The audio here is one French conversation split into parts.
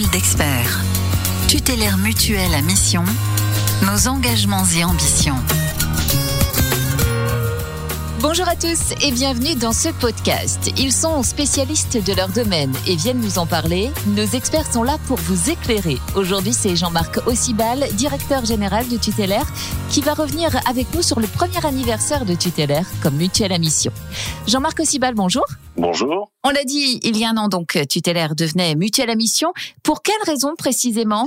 Parole d'expert. Tutélaire mutuelle à mission. Nos engagements et ambitions. Bonjour à tous et bienvenue dans ce podcast. Ils sont spécialistes de leur domaine et viennent nous en parler. Nos experts sont là pour vous éclairer. Aujourd'hui, c'est Jean-Marc Ossibal, directeur général de Tutélaire, qui va revenir avec nous sur le premier anniversaire de Tutélaire comme mutuelle à mission. Jean-Marc Ossibal, bonjour. Bonjour. On l'a dit, il y a un an donc, Tutélaire devenait mutuelle à mission. Pour quelle raison précisément?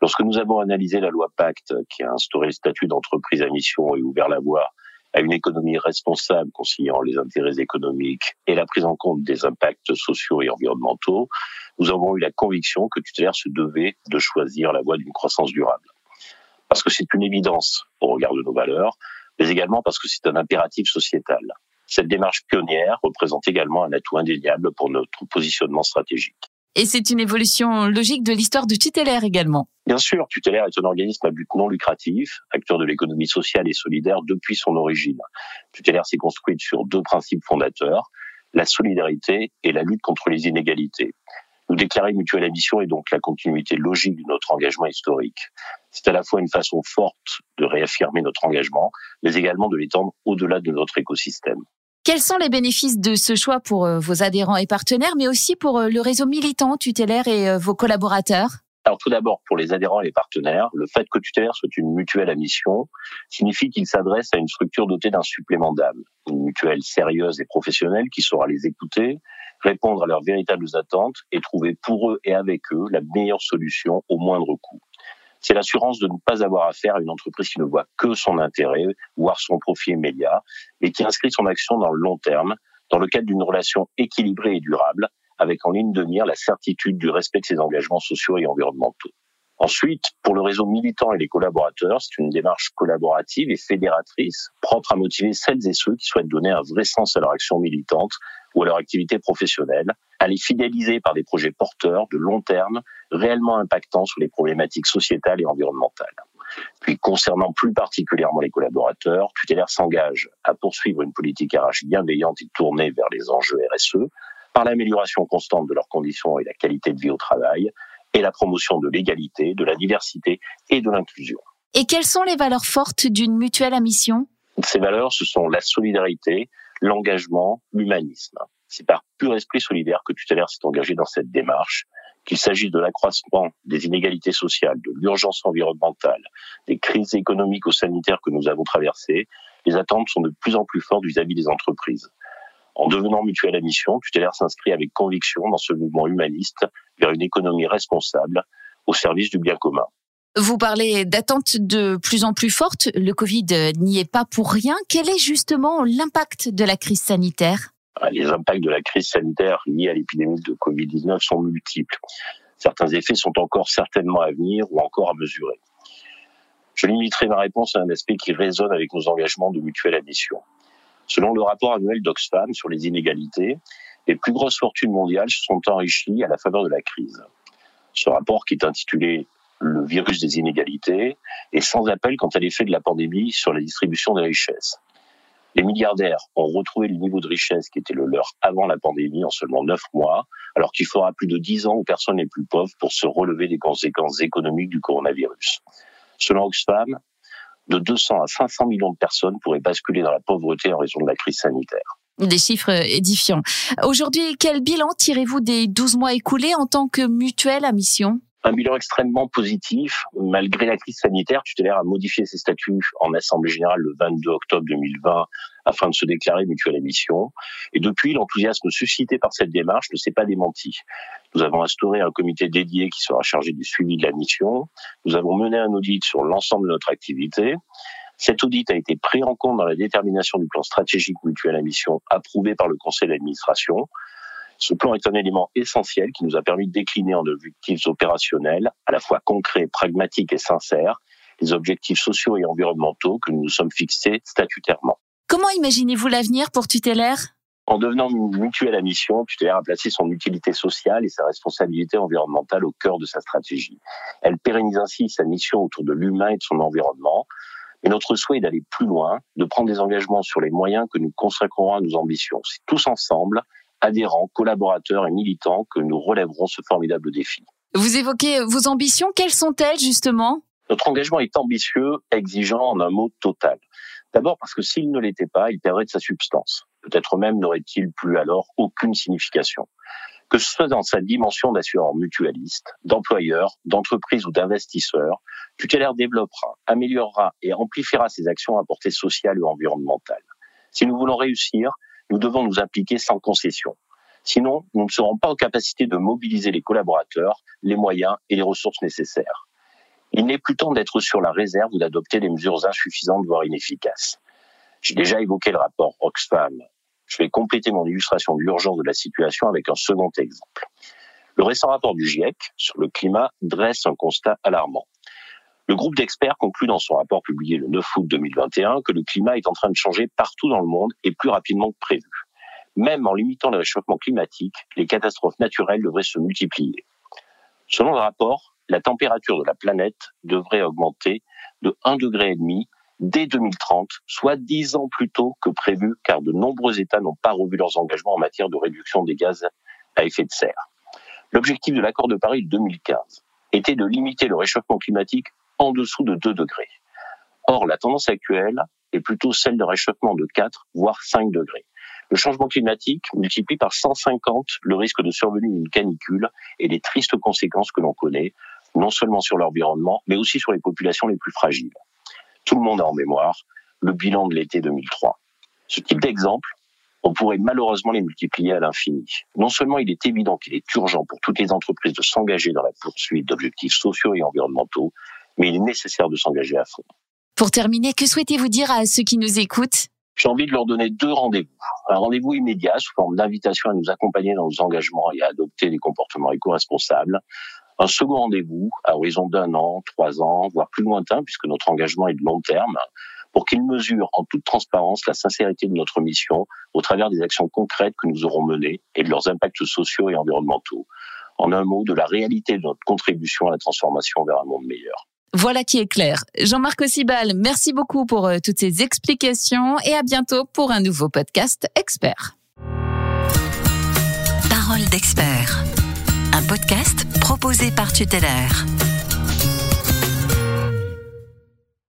Lorsque nous avons analysé la loi Pacte, qui a instauré le statut d'entreprise à mission et ouvert la voie à une économie responsable conciliant les intérêts économiques et la prise en compte des impacts sociaux et environnementaux, nous avons eu la conviction que Tutélaire se devait de choisir la voie d'une croissance durable. Parce que c'est une évidence au regard de nos valeurs, mais également parce que c'est un impératif sociétal. Cette démarche pionnière représente également un atout indéniable pour notre positionnement stratégique. Et c'est une évolution logique de l'histoire de Tutélaire également. Bien sûr, Tutélaire est un organisme à but non lucratif, acteur de l'économie sociale et solidaire depuis son origine. Tutélaire s'est construite sur deux principes fondateurs, la solidarité et la lutte contre les inégalités. Nous déclarer mutuelle à mission est donc la continuité logique de notre engagement historique. C'est à la fois une façon forte de réaffirmer notre engagement, mais également de l'étendre au-delà de notre écosystème. Quels sont les bénéfices de ce choix pour euh, vos adhérents et partenaires, mais aussi pour euh, le réseau militant tutélaire et euh, vos collaborateurs? Alors tout d'abord, pour les adhérents et les partenaires, le fait que Tutélaire soit une mutuelle à mission signifie qu'il s'adresse à une structure dotée d'un supplément d'âme, une mutuelle sérieuse et professionnelle qui saura les écouter, répondre à leurs véritables attentes et trouver pour eux et avec eux la meilleure solution au moindre coût c'est l'assurance de ne pas avoir affaire à une entreprise qui ne voit que son intérêt, voire son profit immédiat, et qui inscrit son action dans le long terme, dans le cadre d'une relation équilibrée et durable, avec en ligne de mire la certitude du respect de ses engagements sociaux et environnementaux. Ensuite, pour le réseau militant et les collaborateurs, c'est une démarche collaborative et fédératrice, propre à motiver celles et ceux qui souhaitent donner un vrai sens à leur action militante ou à leur activité professionnelle, à les fidéliser par des projets porteurs de long terme, réellement impactants sur les problématiques sociétales et environnementales. Puis, concernant plus particulièrement les collaborateurs, Tutélaire s'engage à poursuivre une politique RH bienveillante et tournée vers les enjeux RSE, par l'amélioration constante de leurs conditions et la qualité de vie au travail, et la promotion de l'égalité, de la diversité et de l'inclusion. Et quelles sont les valeurs fortes d'une mutuelle à mission? Ces valeurs, ce sont la solidarité, l'engagement, l'humanisme. C'est par pur esprit solidaire que Tutélaire s'est engagé dans cette démarche, qu'il s'agisse de l'accroissement des inégalités sociales, de l'urgence environnementale, des crises économiques ou sanitaires que nous avons traversées, les attentes sont de plus en plus fortes vis-à-vis des entreprises. En devenant mutuelle à mission, Tutélaire s'inscrit avec conviction dans ce mouvement humaniste vers une économie responsable au service du bien commun. Vous parlez d'attentes de plus en plus fortes. Le Covid n'y est pas pour rien. Quel est justement l'impact de la crise sanitaire? Les impacts de la crise sanitaire liés à l'épidémie de Covid-19 sont multiples. Certains effets sont encore certainement à venir ou encore à mesurer. Je limiterai ma réponse à un aspect qui résonne avec nos engagements de mutuelle admission. Selon le rapport annuel d'Oxfam sur les inégalités, les plus grosses fortunes mondiales se sont enrichies à la faveur de la crise. Ce rapport, qui est intitulé Le virus des inégalités, est sans appel quant à l'effet de la pandémie sur la distribution des richesses. Les milliardaires ont retrouvé le niveau de richesse qui était le leur avant la pandémie en seulement neuf mois, alors qu'il faudra plus de dix ans aux personnes les plus pauvres pour se relever des conséquences économiques du coronavirus. Selon Oxfam, de 200 à 500 millions de personnes pourraient basculer dans la pauvreté en raison de la crise sanitaire. Des chiffres édifiants. Aujourd'hui, quel bilan tirez-vous des 12 mois écoulés en tant que mutuelle à mission? Un bilan extrêmement positif. Malgré la crise sanitaire, Tutélaire a modifié ses statuts en Assemblée générale le 22 octobre 2020 afin de se déclarer mutuelle à mission. Et depuis, l'enthousiasme suscité par cette démarche ne s'est pas démenti. Nous avons instauré un comité dédié qui sera chargé du suivi de la mission. Nous avons mené un audit sur l'ensemble de notre activité. Cet audit a été pris en compte dans la détermination du plan stratégique mutuel à mission approuvé par le conseil d'administration. Ce plan est un élément essentiel qui nous a permis de décliner en objectifs opérationnels, à la fois concrets, pragmatiques et sincères, les objectifs sociaux et environnementaux que nous nous sommes fixés statutairement. Comment imaginez-vous l'avenir pour Tutélaire en devenant mutuelle à mission, Tutélaire a placé son utilité sociale et sa responsabilité environnementale au cœur de sa stratégie. Elle pérennise ainsi sa mission autour de l'humain et de son environnement. Et notre souhait est d'aller plus loin, de prendre des engagements sur les moyens que nous consacrerons à nos ambitions. C'est tous ensemble, adhérents, collaborateurs et militants, que nous relèverons ce formidable défi. Vous évoquez vos ambitions. Quelles sont-elles justement? Notre engagement est ambitieux, exigeant en un mot total. D'abord parce que s'il ne l'était pas, il perdrait de sa substance. Peut-être même n'aurait-il plus alors aucune signification. Que ce soit dans sa dimension d'assureur mutualiste, d'employeur, d'entreprise ou d'investisseur, Tutélaire développera, améliorera et amplifiera ses actions à portée sociale ou environnementale. Si nous voulons réussir, nous devons nous impliquer sans concession. Sinon, nous ne serons pas en capacité de mobiliser les collaborateurs, les moyens et les ressources nécessaires. Il n'est plus temps d'être sur la réserve ou d'adopter des mesures insuffisantes, voire inefficaces. J'ai déjà évoqué le rapport Oxfam. Je vais compléter mon illustration de l'urgence de la situation avec un second exemple. Le récent rapport du GIEC sur le climat dresse un constat alarmant. Le groupe d'experts conclut dans son rapport publié le 9 août 2021 que le climat est en train de changer partout dans le monde et plus rapidement que prévu. Même en limitant le réchauffement climatique, les catastrophes naturelles devraient se multiplier. Selon le rapport, la température de la planète devrait augmenter de 1,5 degré dès 2030, soit 10 ans plus tôt que prévu, car de nombreux États n'ont pas revu leurs engagements en matière de réduction des gaz à effet de serre. L'objectif de l'accord de Paris de 2015 était de limiter le réchauffement climatique en dessous de 2 degrés. Or, la tendance actuelle est plutôt celle de réchauffement de 4, voire 5 degrés. Le changement climatique multiplie par 150 le risque de survenue d'une canicule et les tristes conséquences que l'on connaît, non seulement sur l'environnement, mais aussi sur les populations les plus fragiles. Tout le monde a en mémoire le bilan de l'été 2003. Ce type d'exemple, on pourrait malheureusement les multiplier à l'infini. Non seulement il est évident qu'il est urgent pour toutes les entreprises de s'engager dans la poursuite d'objectifs sociaux et environnementaux, mais il est nécessaire de s'engager à fond. Pour terminer, que souhaitez-vous dire à ceux qui nous écoutent? J'ai envie de leur donner deux rendez-vous. Un rendez-vous immédiat sous forme d'invitation à nous accompagner dans nos engagements et à adopter des comportements éco-responsables. Un second rendez-vous à horizon d'un an, trois ans, voire plus lointain, puisque notre engagement est de long terme, pour qu'ils mesurent en toute transparence la sincérité de notre mission au travers des actions concrètes que nous aurons menées et de leurs impacts sociaux et environnementaux. En un mot, de la réalité de notre contribution à la transformation vers un monde meilleur. Voilà qui est clair. Jean-Marc Ossibal, merci beaucoup pour euh, toutes ces explications et à bientôt pour un nouveau podcast expert. Parole d'expert. Un podcast proposé par Tutélaire.